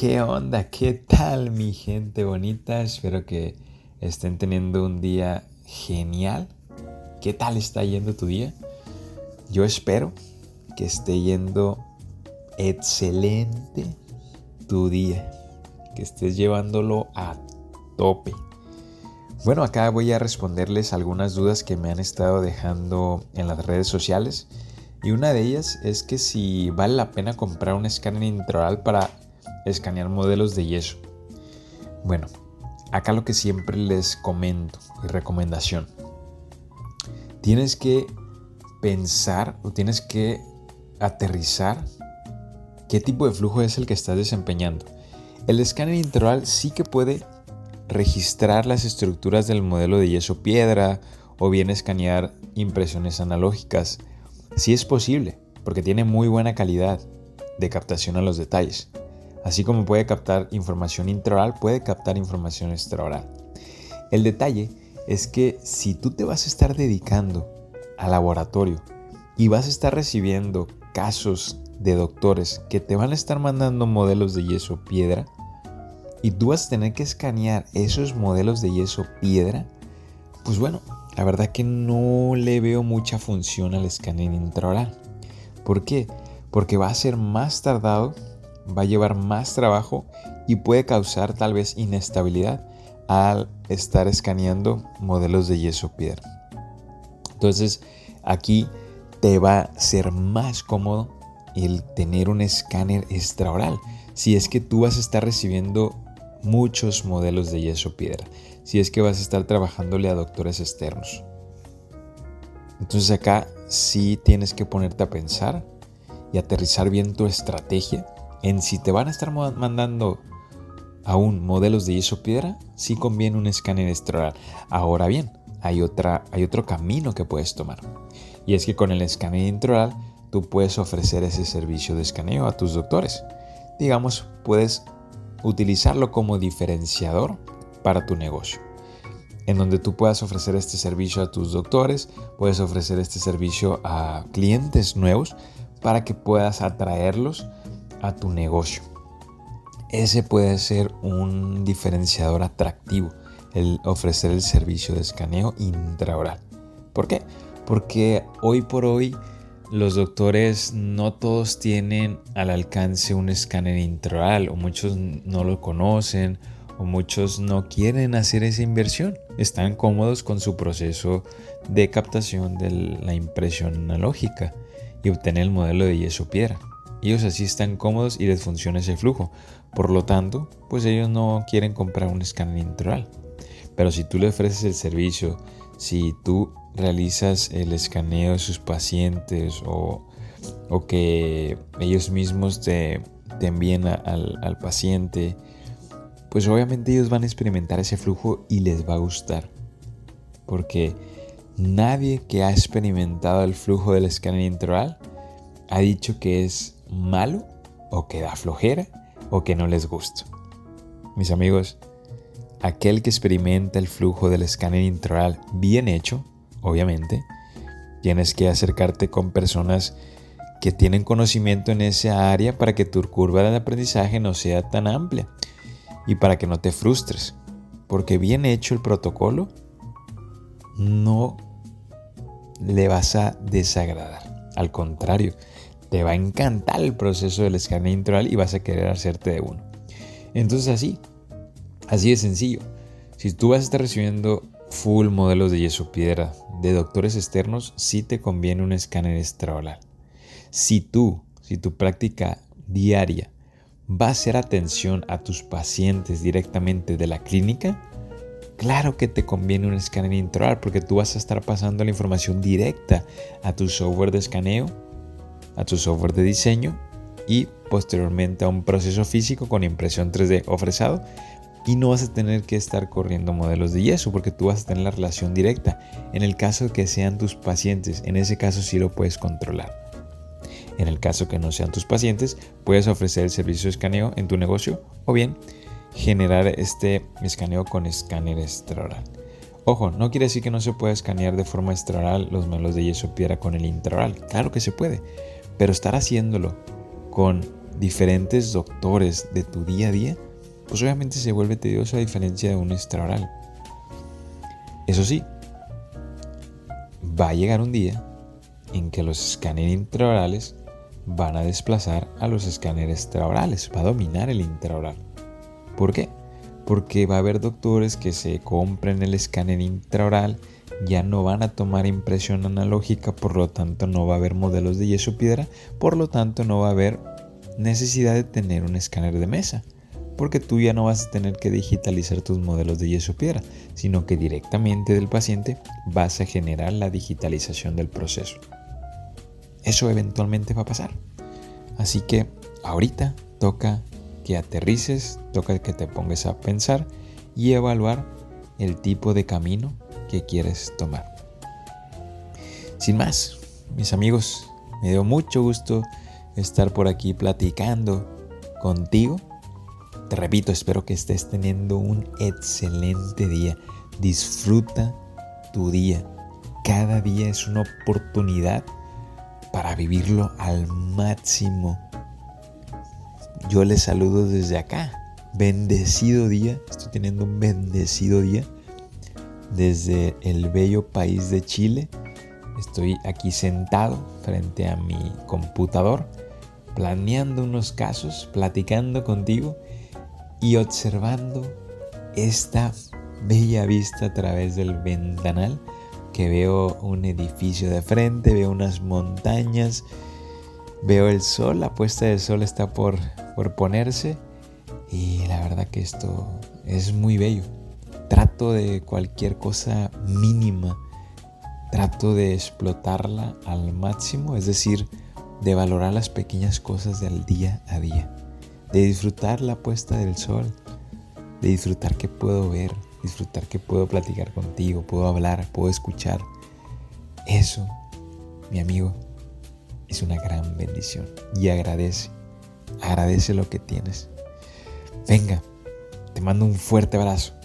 ¿Qué onda? ¿Qué tal mi gente bonita? Espero que estén teniendo un día genial. ¿Qué tal está yendo tu día? Yo espero que esté yendo excelente tu día. Que estés llevándolo a tope. Bueno, acá voy a responderles algunas dudas que me han estado dejando en las redes sociales. Y una de ellas es que si vale la pena comprar un escáner intraoral para escanear modelos de yeso. Bueno, acá lo que siempre les comento y recomendación. Tienes que pensar o tienes que aterrizar qué tipo de flujo es el que estás desempeñando. El escáner intraoral sí que puede registrar las estructuras del modelo de yeso piedra o bien escanear impresiones analógicas. Si es posible, porque tiene muy buena calidad de captación a los detalles. Así como puede captar información intraoral, puede captar información extraoral. El detalle es que si tú te vas a estar dedicando al laboratorio y vas a estar recibiendo casos de doctores que te van a estar mandando modelos de yeso piedra, y tú vas a tener que escanear esos modelos de yeso piedra, pues bueno, la verdad que no le veo mucha función al escaneo intraoral. ¿Por qué? Porque va a ser más tardado, va a llevar más trabajo y puede causar tal vez inestabilidad al estar escaneando modelos de yeso piedra. Entonces, aquí te va a ser más cómodo el tener un escáner extraoral. Si es que tú vas a estar recibiendo muchos modelos de yeso piedra, si es que vas a estar trabajándole a doctores externos. Entonces acá sí tienes que ponerte a pensar y aterrizar bien tu estrategia en si te van a estar mandando aún modelos de yeso piedra, sí conviene un escáner extraoral. Ahora bien, hay, otra, hay otro camino que puedes tomar. Y es que con el escáner intraoral tú puedes ofrecer ese servicio de escaneo a tus doctores. Digamos, puedes utilizarlo como diferenciador para tu negocio. En donde tú puedas ofrecer este servicio a tus doctores, puedes ofrecer este servicio a clientes nuevos para que puedas atraerlos a tu negocio. Ese puede ser un diferenciador atractivo, el ofrecer el servicio de escaneo intraoral. ¿Por qué? Porque hoy por hoy los doctores no todos tienen al alcance un escáner intraoral o muchos no lo conocen o muchos no quieren hacer esa inversión. Están cómodos con su proceso de captación de la impresión analógica y obtener el modelo de yeso piedra. Ellos así están cómodos y les funciona ese flujo. Por lo tanto, pues ellos no quieren comprar un escáner intraoral. Pero si tú le ofreces el servicio, si tú realizas el escaneo de sus pacientes o, que ellos mismos te, envíen al, al paciente, pues obviamente ellos van a experimentar ese flujo y les va a gustar. Porque nadie que ha experimentado el flujo del escáner intraoral ha dicho que es malo o que da flojera o que no les gusta. Mis amigos, aquel que experimenta el flujo del escáner intraoral bien hecho obviamente, tienes que acercarte con personas que tienen conocimiento en esa área para que tu curva de aprendizaje no sea tan amplia y para que no te frustres. Porque bien hecho el protocolo, no le vas a desagradar. Al contrario, te va a encantar el proceso del escáner intraoral y vas a querer hacerte de uno. Entonces así, así de sencillo. Si tú vas a estar recibiendo full modelos de yeso piedra de doctores externos, sí te conviene un escáner extraoral. Si tú, si tu práctica diaria va a hacer atención a tus pacientes directamente de la clínica, claro que te conviene un escáner intraoral porque tú vas a estar pasando la información directa a tu software de escaneo, a tu software de diseño y posteriormente a un proceso físico con impresión 3D ofrecido y no vas a tener que estar corriendo modelos de yeso porque tú vas a tener la relación directa. En el caso que sean tus pacientes, en ese caso sí lo puedes controlar. En el caso que no sean tus pacientes, puedes ofrecer el servicio de escaneo en tu negocio o bien generar este escaneo con escáner extraoral. Ojo, no quiere decir que no se pueda escanear de forma extraoral los modelos de yeso piedra con el intraoral. Claro que se puede, pero estar haciéndolo con diferentes doctores de tu día a día, pues obviamente se vuelve tedioso a diferencia de un extraoral. Eso sí, va a llegar un día en que los escáneres intraorales van a desplazar a los escáneres extraorales, va a dominar el intraoral. ¿Por qué? Porque va a haber doctores que se compren el escáner intraoral, ya no van a tomar impresión analógica, por lo tanto no va a haber modelos de yeso piedra, por lo tanto no va a haber necesidad de tener un escáner de mesa, porque tú ya no vas a tener que digitalizar tus modelos de yeso piedra, sino que directamente del paciente vas a generar la digitalización del proceso. Eso eventualmente va a pasar. Así que ahorita toca que aterrices, toca que te pongas a pensar y evaluar el tipo de camino que quieres tomar. Sin más, mis amigos, me dio mucho gusto estar por aquí platicando contigo. Te repito, espero que estés teniendo un excelente día. Disfruta tu día. Cada día es una oportunidad para vivirlo al máximo. Yo les saludo desde acá. Bendecido día. Estoy teniendo un bendecido día desde el bello país de Chile. Estoy aquí sentado frente a mi computador, planeando unos casos, platicando contigo y observando esta bella vista a través del ventanal que veo un edificio de frente, veo unas montañas, veo el sol, la puesta del sol está por, por ponerse y la verdad que esto es muy bello. Trato de cualquier cosa mínima, trato de explotarla al máximo, es decir, de valorar las pequeñas cosas del día a día, de disfrutar la puesta del sol, de disfrutar que puedo ver, disfrutar que puedo platicar contigo, puedo hablar, puedo escuchar. Eso, mi amigo, es una gran bendición. Y agradece, agradece lo que tienes. Venga, te mando un fuerte abrazo.